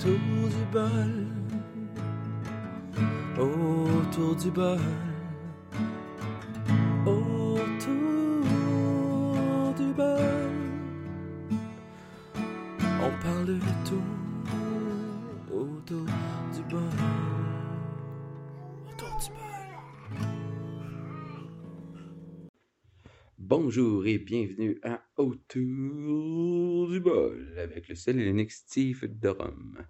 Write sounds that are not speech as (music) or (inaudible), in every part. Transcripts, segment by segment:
autour du bol, autour du bol, autour du bol. On parle de tout autour du bol, autour du bol. Bonjour et bienvenue à Autour du bol avec le seul et l'unique Steve de Rome.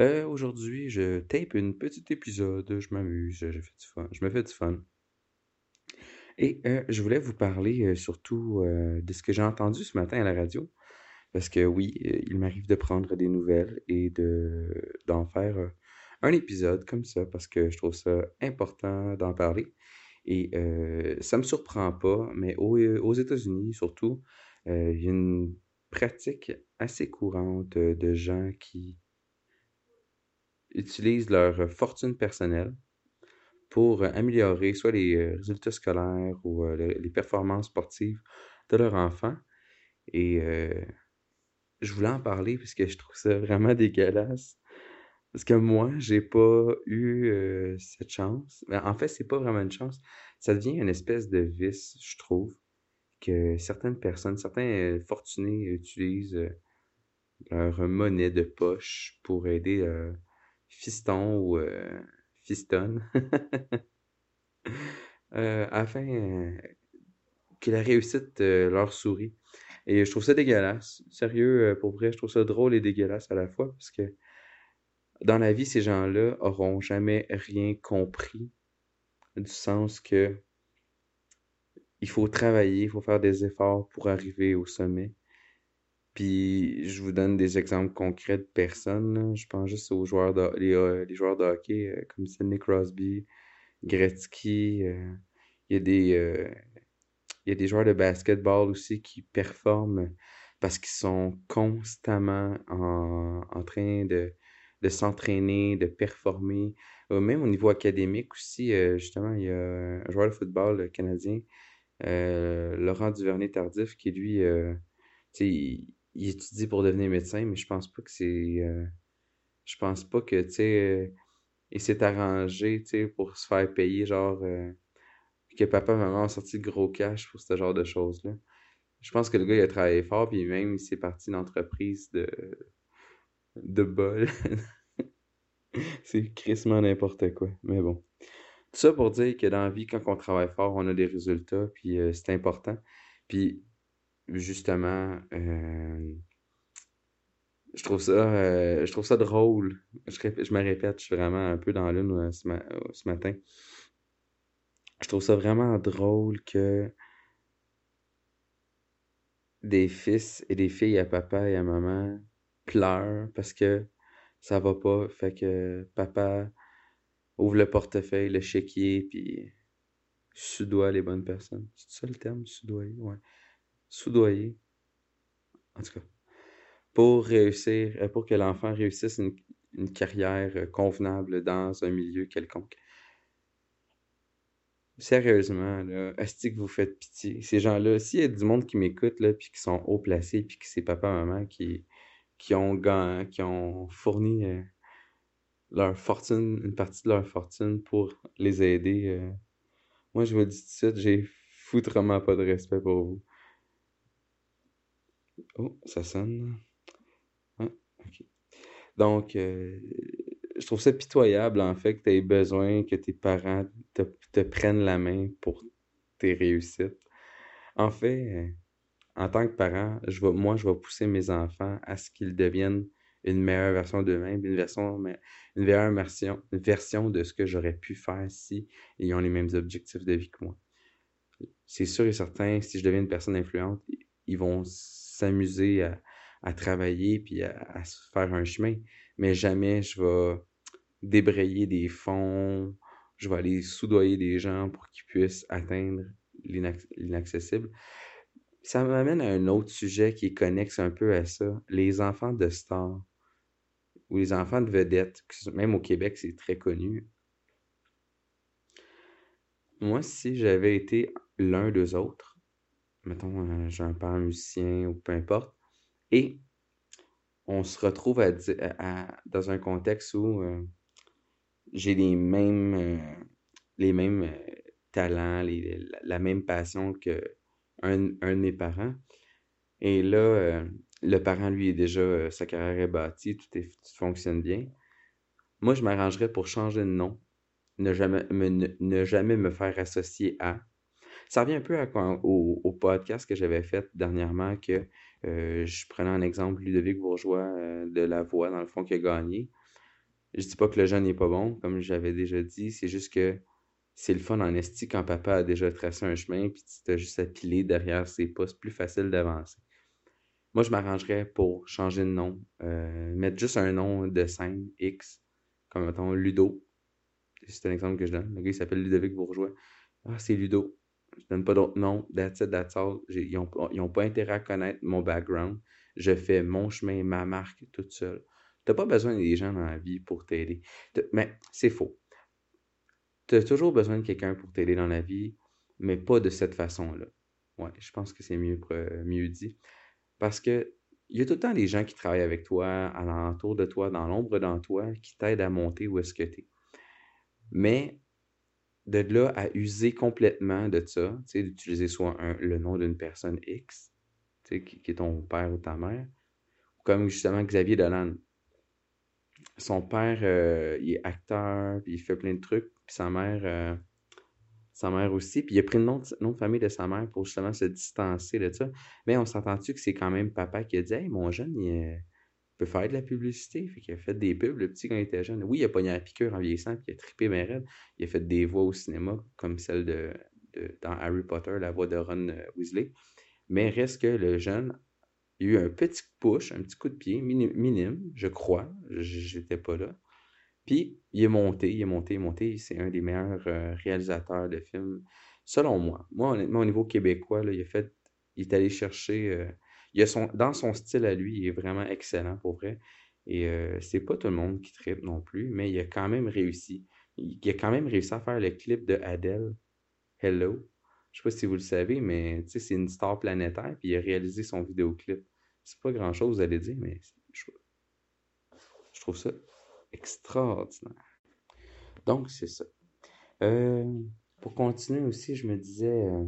Euh, aujourd'hui, je tape une petite épisode, je m'amuse, je, me fais du fun. Et euh, je voulais vous parler euh, surtout euh, de ce que j'ai entendu ce matin à la radio. Parce que oui, il m'arrive de prendre des nouvelles et de d'en faire un épisode comme ça parce que je trouve ça important d'en parler. Et ça me surprend pas, mais aux, aux États-Unis surtout, il y a une pratique assez courante euh, de gens qui utilisent leur fortune personnelle pour euh, améliorer soit les euh, résultats scolaires ou euh, le- les performances sportives de leur enfant. Et euh, je voulais en parler parce que je trouve ça vraiment (laughs) dégueulasse. Parce que moi, j'ai pas eu euh, cette chance. Ben, en fait, c'est pas vraiment une chance. Ça devient une espèce de vice, je trouve, que certaines personnes, certains euh, fortunés utilisent euh, leur monnaie de poche pour aider euh, fiston ou euh, fistonne (laughs) euh, afin que la réussite leur sourit. Et je trouve ça dégueulasse. Sérieux, pour vrai, je trouve ça drôle et dégueulasse à la fois parce que dans la vie, ces gens-là auront jamais rien compris du sens que il faut travailler, il faut faire des efforts pour arriver au sommet. Puis je vous donne des exemples concrets de personnes. Je pense juste aux joueurs de, euh, hockey euh, comme Sidney Crosby, Gretzky. euh, il y a des, joueurs de basketball aussi qui performent parce qu'ils sont constamment en, train de, de s'entraîner, de performer. Même au niveau académique aussi, justement, il y a un joueur de football canadien, Laurent Duvernay-Tardif, qui lui, euh, il, il étudie pour devenir médecin, mais je pense pas que c'est... euh, je pense pas que, tu sais, euh, il s'est arrangé, tu sais, pour se faire payer, genre, euh, que papa et maman ont sorti de gros cash pour ce genre de choses-là. Je pense que le gars, il a travaillé fort, puis même, il s'est parti d'entreprise de, de bol. (laughs) C'est crissement n'importe quoi, mais bon. Tout ça pour dire que dans la vie, quand on travaille fort, on a des résultats, puis euh, c'est important. Puis, justement, euh, je trouve ça, euh, je trouve ça drôle. Je, je me répète, je suis vraiment un peu dans l'une ce, ce matin. Je trouve ça vraiment drôle que des fils et des filles à papa et à maman pleurent parce que ça va pas. Fait que papa ouvre le portefeuille, le chéquier, puis soudoie les bonnes personnes. C'est ça le terme, soudoyer? Ouais. Soudoyer. En tout cas, pour réussir, euh, pour que l'enfant réussisse une, une carrière euh, convenable dans un milieu quelconque. Sérieusement, là, que vous faites pitié? Ces gens-là, s'il y a du monde qui m'écoute, là, puis qui sont haut placés, puis que c'est papa, maman qui, qui ont, qui ont fourni euh, leur fortune, une partie de leur fortune pour les aider, euh, moi, je le dis tout de suite, j'ai foutrement pas de respect pour vous. Oh, ça sonne. Ah, ok. Donc, euh, je trouve ça pitoyable, en fait, que tu aies besoin que tes parents te, te prennent la main pour tes réussites. En fait, euh, en tant que parent, je vais, moi, je vais pousser mes enfants à ce qu'ils deviennent une meilleure version d'eux-mêmes, une version, une meilleure version, une version de ce que j'aurais pu faire si ils ont les mêmes objectifs de vie que moi. C'est sûr et certain, si je deviens une personne influente, ils vont s'amuser à, travailler puis à, faire un chemin, mais jamais je vais débrayer des fonds, je vais aller soudoyer des gens pour qu'ils puissent atteindre l'inac- l'inaccessible. Ça m'amène à un autre sujet qui est connexe un peu à ça, les enfants de stars ou les enfants de vedettes, même au Québec, c'est très connu. Moi, si j'avais été l'un d'eux autres, mettons, euh, j'ai un père musicien ou peu importe, et on se retrouve dans un contexte où euh, j'ai les mêmes, euh, talents, la, même passion que un, de mes parents. Et là, le parent, lui, est déjà, euh, sa carrière est bâtie, tout, est, fonctionne bien. Moi, je m'arrangerais pour changer de nom, ne jamais me, ne, jamais me faire associer à. Ça revient un peu au, podcast que j'avais fait dernièrement, que euh, je prenais en exemple Ludovic Bourgeois euh, de La Voix, dans le fond, qui a gagné. Je dis pas que le jeune n'est pas bon, comme j'avais déjà dit, c'est juste que c'est le fun en esti quand papa a déjà tracé un chemin, puis tu t'as juste à derrière ses pas, c'est plus facile d'avancer. Moi, je m'arrangerais pour changer de nom, euh, mettre juste un nom de scène X, comme mettons Ludo. C'est un exemple que je donne. Le gars, il s'appelle Ludovic Bourgeois. Ah, c'est Ludo. Je donne pas d'autre nom. That's it, that's all. Ils ont, ils ont pas intérêt à connaître mon background. Je fais mon chemin, ma marque, toute seule. T'as pas besoin des gens dans la vie pour t'aider. Mais c'est faux. T'as toujours besoin de quelqu'un pour t'aider dans la vie, mais pas de cette façon-là. Ouais, je pense que c'est mieux, pre- mieux dit. Parce que il y a tout le temps des gens qui travaillent avec toi, alentour de toi, dans l'ombre dans toi, qui t'aident à monter où est-ce que t'es. Mais de là à user complètement de ça, tu d'utiliser soit le nom d'une personne X, tu qui, qui est ton père ou ta mère, comme justement Xavier Dolan. Son père, euh, il est acteur, puis il fait plein de trucs, puis sa mère, euh, sa mère aussi, puis il a pris le nom de, famille de sa mère pour justement se distancer de ça. Mais on s'entend-tu que c'est quand même papa qui a dit Hey, mon jeune, il euh, peut faire de la publicité? Fait qu'il a fait des pubs, le petit, quand il était jeune. Oui, il a pogné la piqûre en vieillissant, puis il a trippé bien. Il a fait des voix au cinéma, comme celle de, dans Harry Potter, la voix de Ron euh, Weasley. Mais reste que le jeune, il y a eu un petit push, un petit coup de pied, mini- minime, je crois. J'étais pas là. Puis, il est monté, il est monté, il est monté. C'est un des meilleurs euh, réalisateurs de films, selon moi. Moi, honnêtement, au niveau québécois, là, il a fait, il est allé chercher. euh, il a son, dans son style à lui, il est vraiment excellent pour vrai. Et euh, c'est pas tout le monde qui tripe non plus, mais il a quand même réussi. Il, a quand même réussi à faire le clip de Adele, Hello. Je sais pas si vous le savez, mais c'est une star planétaire, puis il a réalisé son vidéoclip. C'est pas grand chose, vous allez dire, mais je trouve ça extraordinaire. Donc, c'est ça. Euh, pour continuer aussi, je me disais, euh,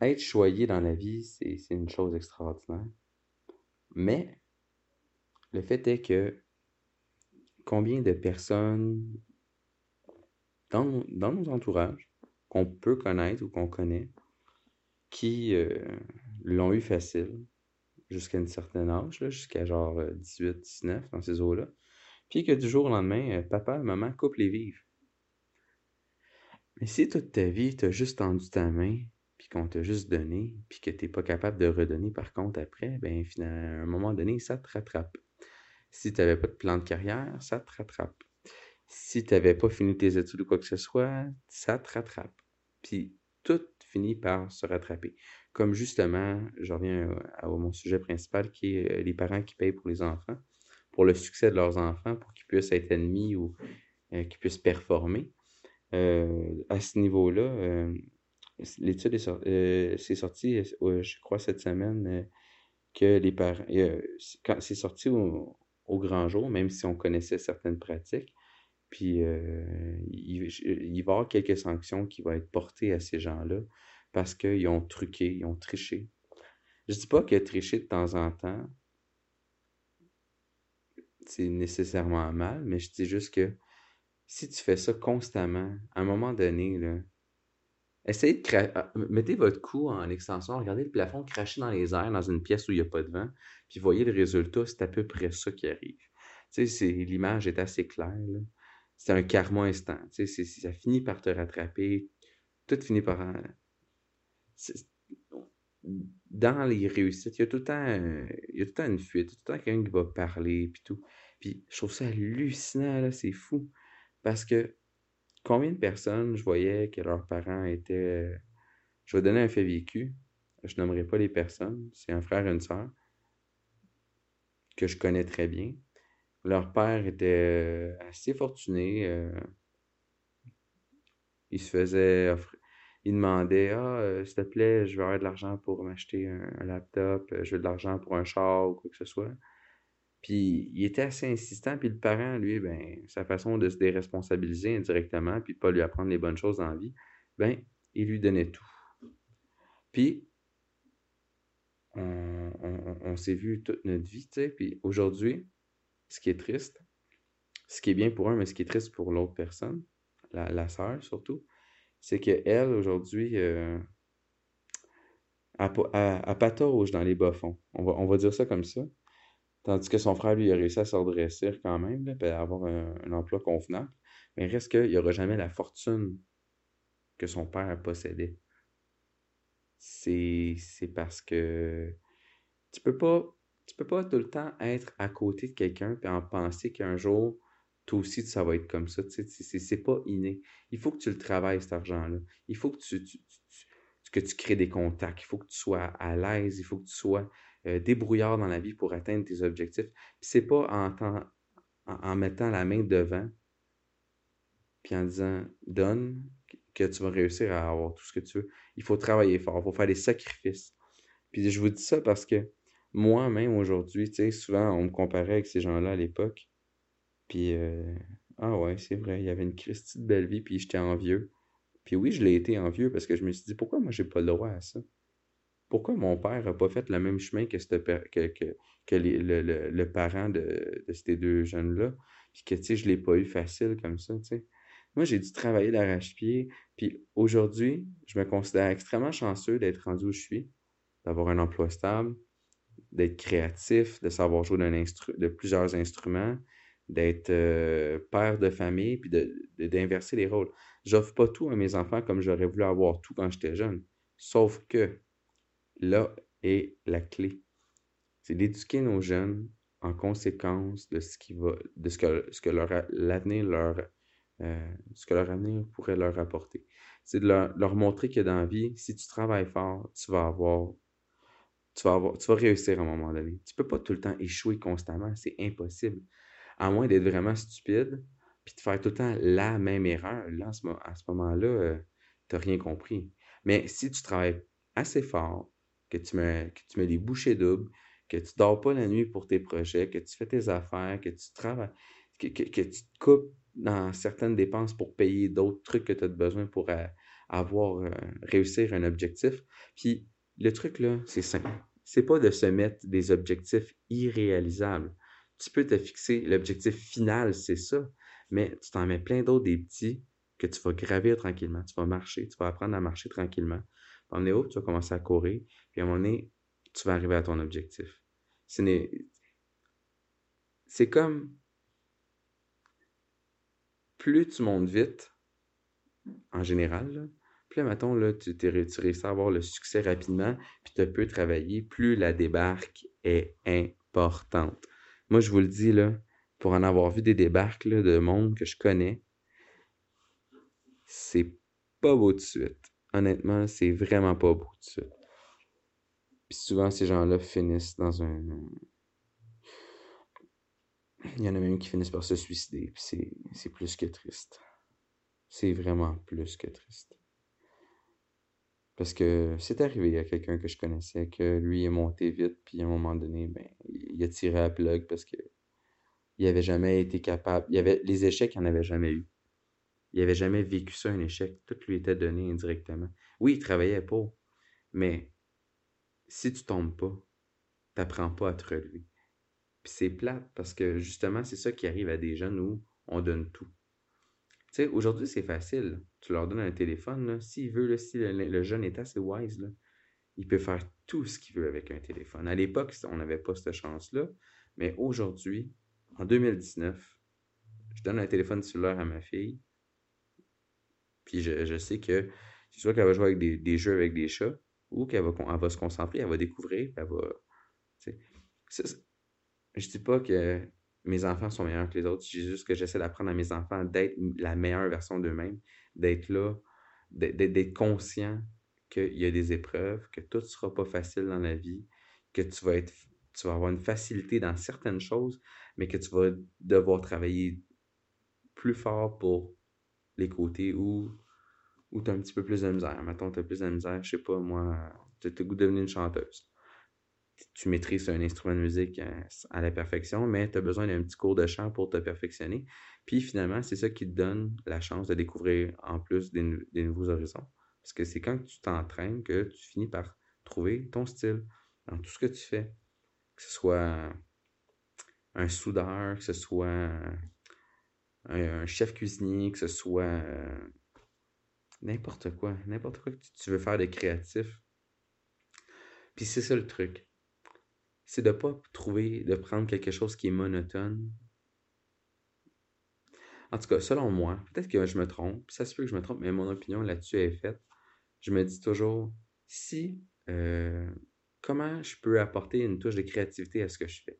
être choyé dans la vie, c'est une chose extraordinaire. Mais le fait est que combien de personnes dans, nos- dans nos entourages qu'on peut connaître ou qu'on connaît qui euh, l'ont eu facile jusqu'à un certain âge, jusqu'à genre euh, 18, 19, dans ces eaux-là, puis que du jour au lendemain, euh, papa maman coupent les vivres. Mais si toute ta vie, t'as juste tendu ta main, puis qu'on t'a juste donné, puis que t'es pas capable de redonner par contre après, ben finalement, à un moment donné, ça te rattrape. Si t'avais pas de plan de carrière, ça te rattrape. Si t'avais pas fini tes études ou quoi que ce soit, ça te rattrape. Puis tout finit par se rattraper. Comme justement, je reviens à, à mon sujet principal qui est euh, les parents qui payent pour les enfants, pour le succès de leurs enfants, pour qu'ils puissent être ennemis ou euh, qu'ils puissent performer. Euh, à ce niveau-là, euh, l'étude est, euh, c'est sorti, euh, je crois, cette semaine, euh, que les parents, euh, quand c'est sorti au, grand jour, même si on connaissait certaines pratiques, puis euh, il, il va y avoir quelques sanctions qui vont être portées à ces gens-là parce qu'ils ont truqué, ils ont triché. Je dis pas que tricher de temps en temps, c'est nécessairement mal, mais je dis juste que si tu fais ça constamment, à un moment donné, là, essayez de cra- ah, mettez votre cou en extension, regardez le plafond cracher dans les airs dans une pièce où il n'y a pas de vent, puis voyez le résultat, c'est à peu près ça qui arrive. Tu sais, l'image est assez claire. C'est un karma instant. Tu sais, ça finit par te rattraper. Tout finit par. Dans les réussites, il y a tout le temps, il y a tout le temps une fuite, il y a tout le temps quelqu'un qui va parler, puis tout. Puis je trouve ça hallucinant, là, c'est fou. Parce que combien de personnes je voyais que leurs parents étaient. euh, Je vais donner un fait vécu. Je nommerai pas les personnes. C'est un frère et une sœur que je connais très bien. Leur père était euh, assez fortuné. euh, il se faisait offrir. Il demandait Ah, euh, s'il te plaît, je veux avoir de l'argent pour m'acheter un, un laptop, euh, je veux de l'argent pour un char ou quoi que ce soit. Puis il était assez insistant, puis le parent, lui, ben, sa façon de se déresponsabiliser indirectement, puis pas lui apprendre les bonnes choses la vie, ben, il lui donnait tout. Puis, on, on- on s'est vu toute notre vie, tu sais, puis aujourd'hui, ce qui est triste, ce qui est bien pour un, mais ce qui est triste pour l'autre personne, la, la sœur surtout, c'est qu'elle, aujourd'hui, euh, elle, dans les bas-fonds. On va, on va dire ça comme ça. Tandis que son frère, lui, a réussi à se redresser quand même, là, puis à avoir un, emploi convenable. Mais reste qu'il n'y aura jamais la fortune que son père possédait. C'est, c'est parce que tu peux pas, tu peux pas tout le temps être à côté de quelqu'un et en penser qu'un jour, toi aussi, ça va être comme ça. Tu sais, c'est pas inné. Il faut que tu le travailles, cet argent-là. Il faut que tu, tu- tu- que tu crées des contacts. Il faut que tu sois à l'aise. Il faut que tu sois euh, débrouillard dans la vie pour atteindre tes objectifs. Puis c'est pas en, en mettant la main devant puis en disant donne que tu vas réussir à avoir tout ce que tu veux. Il faut travailler fort, il faut faire des sacrifices. Puis je vous dis ça parce que moi-même aujourd'hui, tu sais, souvent on me comparait avec ces gens-là à l'époque. Puis euh, ah ouais, c'est vrai, il y avait une Christie de belle vie, puis j'étais envieux. Puis oui, je l'ai été envieux parce que je me suis dit pourquoi moi j'ai pas le droit à ça? Pourquoi mon père a pas fait le même chemin que, que, que, le, le- parent de, ces deux jeunes-là? Puis que, tu sais, je l'ai pas eu facile comme ça, tu sais. Moi, j'ai dû travailler d'arrache-pied. Puis aujourd'hui, je me considère extrêmement chanceux d'être rendu où je suis, d'avoir un emploi stable, d'être créatif, de savoir jouer de plusieurs instruments, d'être euh, père de famille, puis de, de- d'inverser les rôles. J'offre pas tout à mes enfants comme j'aurais voulu avoir tout quand j'étais jeune. Sauf que là est la clé. C'est d'éduquer nos jeunes en conséquence de ce qui va, de ce que, ce que leur, l'avenir leur, euh, ce que leur avenir pourrait leur apporter. C'est de leur, leur montrer que dans la vie, si tu travailles fort, tu vas avoir, tu vas avoir, tu vas réussir à un moment donné. Tu peux pas tout le temps échouer constamment, c'est impossible. À moins d'être vraiment stupide, puis de faire tout le temps la même erreur. Là, à ce, moment-là, tu n'as rien compris. Mais si tu travailles assez fort, que tu mets, que tu des bouchées doubles, que tu dors pas la nuit pour tes projets, que tu fais tes affaires, que tu travailles, que tu te coupes dans certaines dépenses pour payer d'autres trucs que tu as besoin pour euh, avoir, euh, réussir un objectif. Puis le truc là, c'est simple. C'est pas de se mettre des objectifs irréalisables. Tu peux te fixer, l'objectif final, c'est ça, mais tu t'en mets plein d'autres, des petits, que tu vas gravir tranquillement. Tu vas marcher, tu vas apprendre à marcher tranquillement. À un moment tu vas commencer à courir, puis à un moment donné, tu vas arriver à ton objectif. C'est comme plus tu montes vite, en général, plus, mettons, là, tu, tu réussis à avoir le succès rapidement, puis tu peux travailler, plus la débarque est importante. Moi, je vous le dis, là, pour en avoir vu des débarques de monde que je connais, c'est pas beau de suite. Honnêtement, c'est vraiment pas beau de suite. Puis souvent, ces gens-là finissent dans un... Il y en a même qui finissent par se suicider, puis c'est plus que triste. C'est vraiment plus que triste. Parce que c'est arrivé à quelqu'un que je connaissais que lui est monté vite, puis à un moment donné, ben, il a tiré à plug parce que il jamais été capable. Il avait, les échecs, il n'en avait jamais eu. Il avait jamais vécu ça, un échec. Tout lui était donné indirectement. Oui, il travaillait pas, mais si tu tombes pas, t'apprends pas à te relever. Puis c'est plate parce que justement, c'est ça qui arrive à des jeunes où on donne tout. Sais, aujourd'hui, c'est facile. Tu leur donnes un téléphone. S'il veut, si le, le jeune est assez wise, là, il peut faire tout ce qu'il veut avec un téléphone. À l'époque, on n'avait pas cette chance-là. Mais aujourd'hui, en 2019, je donne un téléphone cellulaire à ma fille. Puis je, je sais que c'est soit qu'elle va jouer avec des, des jeux avec des chats ou qu'elle va, elle va se concentrer, elle va découvrir, elle va. je dis pas que mes enfants sont meilleurs que les autres, dis juste que j'essaie d'apprendre à mes enfants d'être la meilleure version d'eux-mêmes, d'être là, d'être conscient qu'il y a des épreuves, que tout ne sera pas facile dans la vie, que tu vas être, tu vas avoir une facilité dans certaines choses, mais que tu vas devoir travailler plus fort pour les côtés où ou tu as un petit peu plus de misère. Mettons, tu as plus de misère, je sais pas, moi, tu as le une chanteuse. Tu maîtrises un instrument de musique à, à la perfection, mais tu as besoin d'un petit cours de chant pour te perfectionner. Puis finalement, c'est ça qui te donne la chance de découvrir en plus des, nouveaux horizons. Parce que c'est quand tu t'entraînes que tu finis par trouver ton style dans tout ce que tu fais. Que ce soit un soudeur, que ce soit un, chef cuisinier, que ce soit euh, n'importe quoi, n'importe quoi que tu veux faire de créatif. Puis c'est ça le truc. C'est de pas trouver, de prendre quelque chose qui est monotone. En tout cas, selon moi, peut-être que je me trompe, ça se peut que je me trompe, mais mon opinion là-dessus est faite. Je me dis toujours, si, euh, comment je peux apporter une touche de créativité à ce que je fais?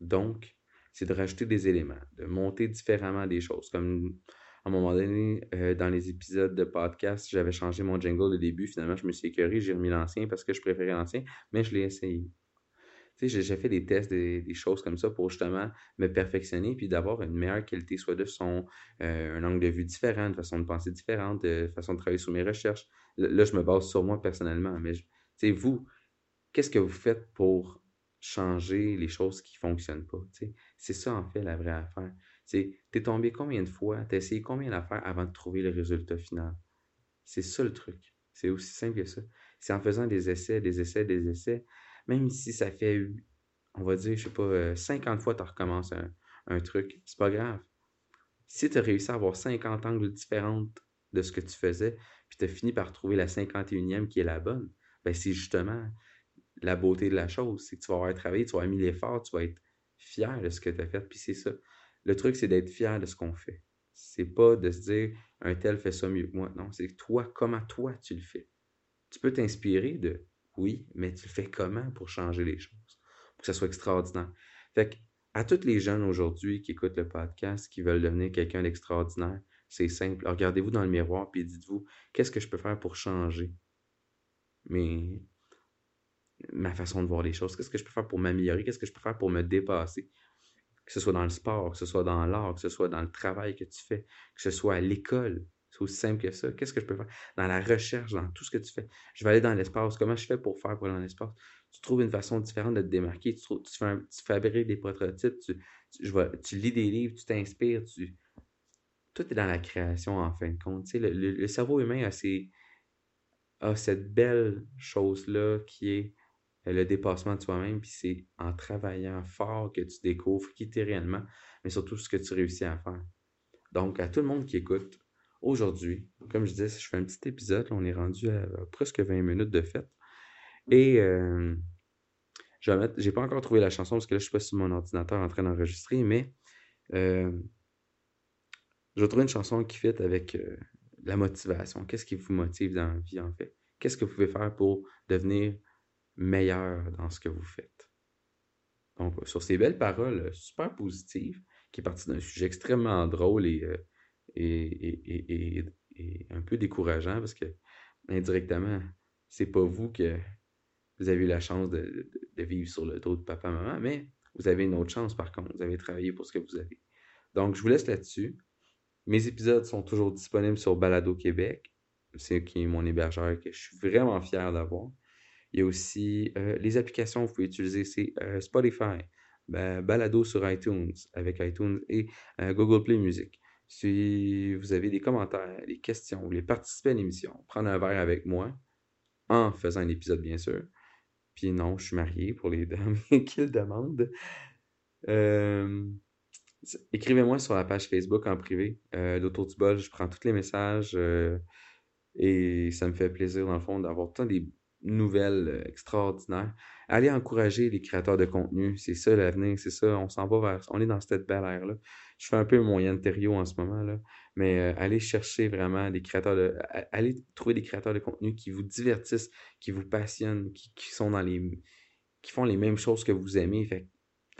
Donc, c'est de rajouter des éléments, de monter différemment des choses. Comme à un moment donné, euh, dans les épisodes de podcast, j'avais changé mon jingle de début. Finalement, je me suis écœuré, j'ai remis l'ancien parce que je préférais l'ancien, mais je l'ai essayé. Sais, j'ai fait des tests, des, choses comme ça pour justement me perfectionner puis d'avoir une meilleure qualité, soit de son, euh, un angle de vue différent, une façon de penser différente, de façon de travailler sur mes recherches. Là, je me base sur moi personnellement, mais tu sais, vous, qu'est-ce que vous faites pour changer les choses qui ne fonctionnent pas. C'est ça, en fait, la vraie affaire. Tu es tombé combien de fois, tu as essayé combien d'affaires avant de trouver le résultat final? C'est ça le truc. C'est aussi simple que ça. C'est en faisant des essais, des essais, des essais, même si ça fait, on va dire, je sais pas, 50 euh, fois que tu recommences un, un truc, c'est pas grave. Si tu as réussi à avoir 50 angles différents de ce que tu faisais, puis tu as fini par trouver la 51e qui est la bonne, ben c'est justement la beauté de la chose. C'est que tu vas avoir travaillé, tu vas avoir mis l'effort, tu vas être fier de ce que tu as fait. Puis c'est ça. Le truc, c'est d'être fier de ce qu'on fait. C'est pas de se dire un tel fait ça mieux que moi. Non, c'est toi, comment toi tu le fais. Tu peux t'inspirer de oui, mais tu le fais comment pour changer les choses, pour que ça soit extraordinaire. Fait que, à tous les jeunes aujourd'hui qui écoutent le podcast, qui veulent devenir quelqu'un d'extraordinaire, c'est simple. Regardez-vous dans le miroir et dites-vous qu'est-ce que je peux faire pour changer mais ma façon de voir les choses? Qu'est-ce que je peux faire pour m'améliorer? Qu'est-ce que je peux faire pour me dépasser? Que ce soit dans le sport, que ce soit dans l'art, que ce soit dans le travail que tu fais, que ce soit à l'école. C'est aussi simple que ça. Qu'est-ce que je peux faire? Dans la recherche, dans tout ce que tu fais. Je vais aller dans l'espace. Comment je fais pour faire pour aller dans l'espace? Tu trouves une façon différente de te démarquer. Tu, fabriques des prototypes. Tu, tu, lis des livres, tu t'inspires. Tu... Tout est dans la création, en fin de compte. le, le, cerveau humain a, a cette belle chose-là qui est le dépassement de soi-même, puis c'est en travaillant fort que tu découvres qui tu es réellement, mais surtout ce que tu réussis à faire. Donc, à tout le monde qui écoute, aujourd'hui, comme je disais, je fais un petit épisode, on est rendu à presque 20 minutes de fête, et euh, je vais j'ai pas encore trouvé la chanson parce que là, je suis pas sur mon ordinateur en train d'enregistrer, mais euh, je vais trouver une chanson qui fit avec euh, la motivation. Qu'est-ce qui vous motive dans la vie, en fait? Qu'est-ce que vous pouvez faire pour devenir meilleur dans ce que vous faites? Donc, sur ces belles paroles super positives, qui est parti d'un sujet extrêmement drôle et, un peu décourageant parce que indirectement, c'est pas vous que vous avez eu la chance de, vivre sur le dos de papa, maman, mais vous avez une autre chance par contre. Vous avez travaillé pour ce que vous avez. Donc, je vous laisse là-dessus. Mes épisodes sont toujours disponibles sur Balado Québec. C'est qui est mon hébergeur que je suis vraiment fier d'avoir. Il y a aussi euh, les applications que vous pouvez utiliser, c'est euh, Spotify, Balado sur iTunes avec iTunes et euh, Google Play Music. Si vous avez des commentaires, des questions, vous voulez participer à l'émission, prendre un verre avec moi en faisant un épisode, bien sûr. Puis non, je suis marié pour les (laughs) dames qui le demandent. Écrivez-moi sur la page Facebook en privé d'Autour du bol. Je prends tous les messages et ça me fait plaisir, dans le fond, d'avoir tant des nouvelles euh, extraordinaires. Allez encourager les créateurs de contenu. C'est ça l'avenir, c'est ça. On s'en va vers. On est dans cette belle ère-là. Je fais un peu mon Yanterio en ce moment, là. Mais euh, allez chercher vraiment des créateurs de. Allez trouver des créateurs de contenu qui vous divertissent, qui vous passionnent, qui, sont dans les. qui font les mêmes choses que vous aimez. Fait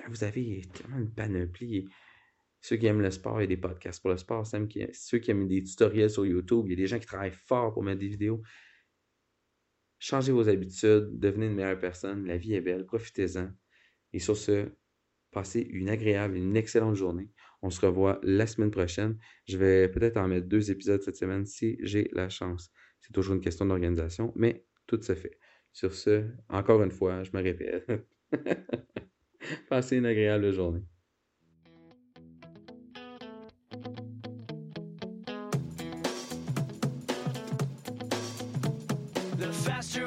vous avez tellement une panoplie. Ceux qui aiment le sport, il y a des podcasts pour le sport. Ceux qui aiment des tutoriels sur YouTube, il y a des gens qui travaillent fort pour mettre des vidéos. Changez vos habitudes, devenez une meilleure personne. La vie est belle, profitez-en. Et sur ce, Passez une agréable une excellente journée. On se revoit la semaine prochaine. Je vais peut-être en mettre deux épisodes cette semaine si j'ai la chance. C'est toujours une question d'organisation, mais tout se fait. Sur ce, encore une fois, je me répète. (laughs) Passez une agréable journée. Faster